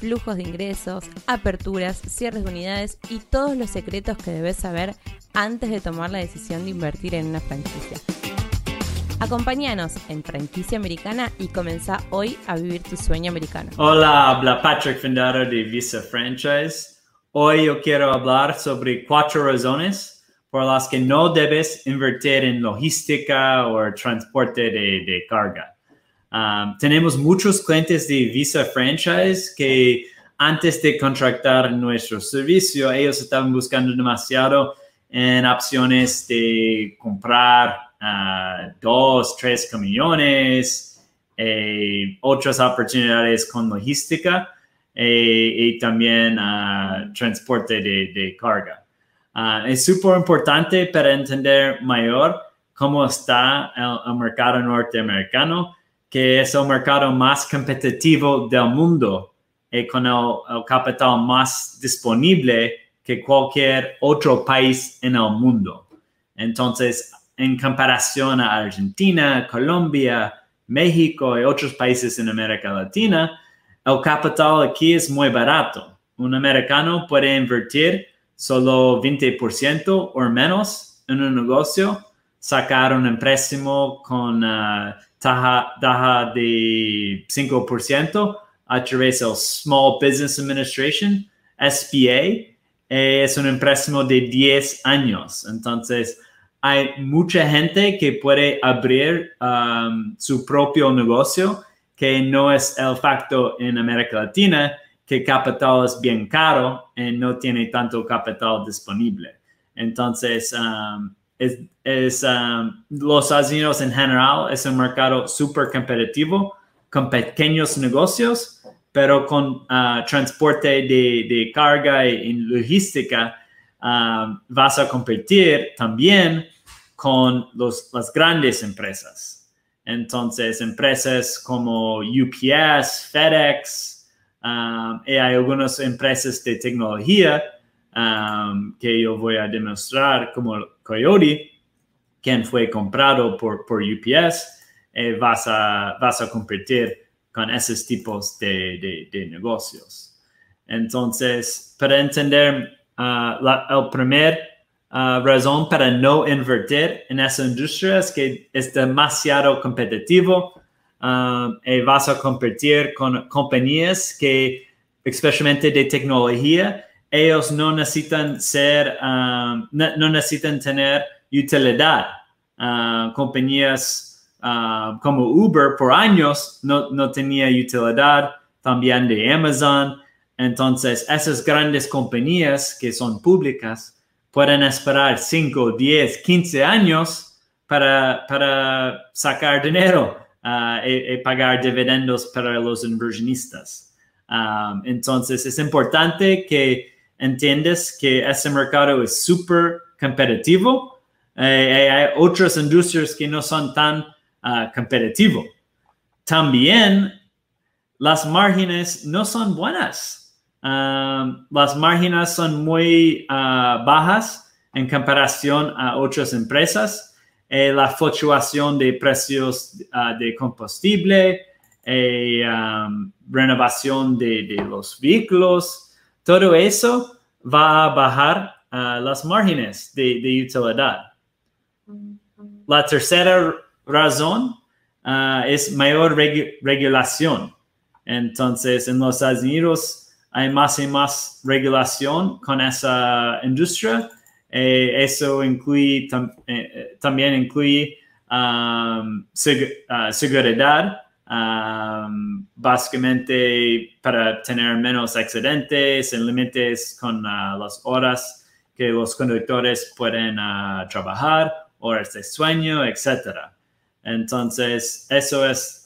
flujos de ingresos, aperturas, cierres de unidades y todos los secretos que debes saber antes de tomar la decisión de invertir en una franquicia. Acompáñanos en Franquicia Americana y comenzá hoy a vivir tu sueño americano. Hola, habla Patrick Fendaro de Visa Franchise. Hoy yo quiero hablar sobre cuatro razones por las que no debes invertir en logística o transporte de, de carga. Um, tenemos muchos clientes de Visa Franchise que antes de contratar nuestro servicio, ellos estaban buscando demasiado en opciones de comprar uh, dos, tres camiones, eh, otras oportunidades con logística eh, y también uh, transporte de, de carga. Uh, es súper importante para entender mayor cómo está el mercado norteamericano que es el mercado más competitivo del mundo y con el, capital más disponible que cualquier otro país en el mundo. Entonces, en comparación a Argentina, Colombia, México y otros países en América Latina, el capital aquí es muy barato. Un americano puede invertir solo 20% o menos en un negocio, sacar un empréstimo con uh, taja, de 5% a través del Small Business Administration, SBA, es un empréstimo de 10 años. Entonces, hay mucha gente que puede abrir su propio negocio, que no es el facto en América Latina, que capital es bien caro y no tiene tanto capital disponible. Entonces, es, los Estados Unidos en general es un mercado súper competitivo con pequeños negocios, pero con uh, transporte de, carga y, logística vas a competir también con los, las grandes empresas. Entonces, empresas como UPS, FedEx, um, y hay algunas empresas de tecnología que yo voy a demostrar como Coyote, quien fue comprado por, por UPS, eh, vas, a, vas a competir con esos tipos de, de, negocios. Entonces, para entender uh, la el primer uh, razón para no invertir en esa industria es que es demasiado competitivo um, y vas a competir con compañías que, especialmente de tecnología, ellos no necesitan ser, um, no, necesitan tener utilidad. Uh, compañías uh, como Uber por años no, no tenía utilidad, también de Amazon. Entonces, esas grandes compañías que son públicas pueden esperar 5, 10, 15 años para, para sacar dinero uh, y, pagar dividendos para los inversionistas. Um, entonces, es importante que entiendes que ese mercado es súper competitivo. Eh, hay otras industrias que no son tan uh, competitivos. También las márgenes no son buenas. Las márgenes son muy uh, bajas en comparación a otras empresas. Eh, la fluctuación de precios uh, de combustible, eh, renovación de los vehículos, todo eso va a bajar uh, las márgenes de, utilidad. La tercera razón uh, es mayor regulación. Entonces, en los Estados Unidos hay más y más regulación con esa industria. Eh, eso incluye, tam, eh, también incluye um, uh, seguridad básicamente para tener menos accidentes, en límites con uh, las horas que los conductores pueden uh, trabajar, horas de sueño, etc. Entonces, eso es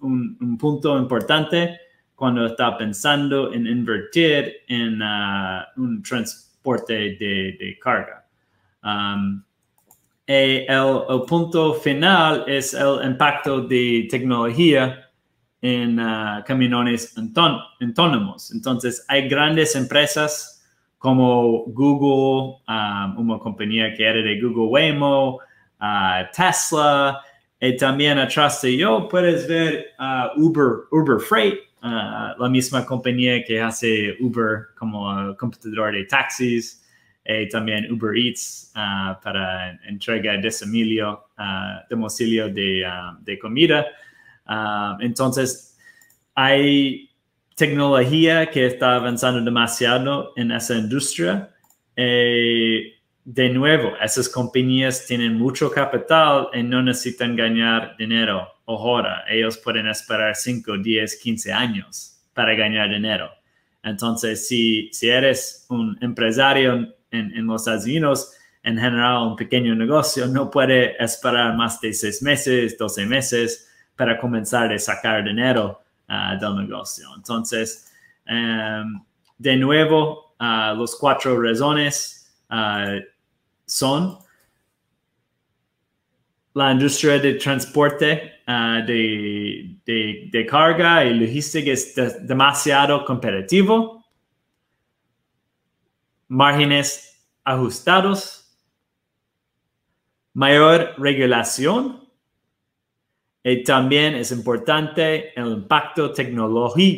un, punto importante cuando está pensando en invertir en uh, un transporte de, carga. Um, y el, punto final es el impacto de tecnología en uh, camiones autónomos. Entonces, hay grandes empresas como Google, um, una compañía que era de Google Waymo, uh, Tesla, y también atrás de yo puedes ver uh, Uber, Uber Freight, la misma compañía que hace Uber como computador de taxis y también Uber Eats uh, para entrega de uh, domicilio de, uh, de, comida. entonces, hay tecnología que está avanzando demasiado en esa industria. Y de nuevo, esas compañías tienen mucho capital y no necesitan ganar dinero ahora. Ellos pueden esperar 5, 10, 15 años para ganar dinero. Entonces, si, si eres un empresario en, los Estados en general un pequeño negocio no puede esperar más de seis meses, 12 meses para comenzar a sacar dinero uh, del negocio. Entonces, um, de nuevo, uh, los cuatro razones uh, son la industria de transporte de, de, carga y logística es demasiado competitivo márgenes ajustados, mayor regulación y también es importante el impacto tecnológico,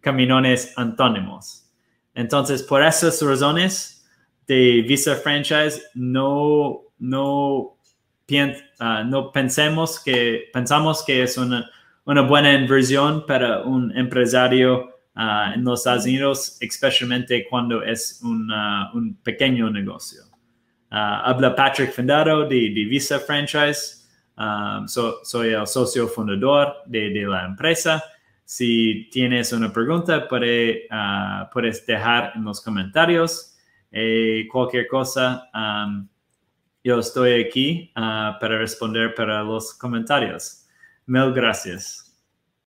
camiones antónimos. Entonces, por esas razones de Visa Franchise, no, no, ah, no pensemos que, pensamos que es una, una buena inversión para un empresario Ah, en los Estados Unidos, especialmente cuando es un pequeño negocio. Ah, habla Patrick Fendaro de, Visa Franchise. Um, soy el socio fundador de, la empresa. Si tienes una pregunta, puede, puedes dejar en los comentarios. Eh, cualquier cosa, um, yo estoy aquí para responder para los comentarios. Mil gracias.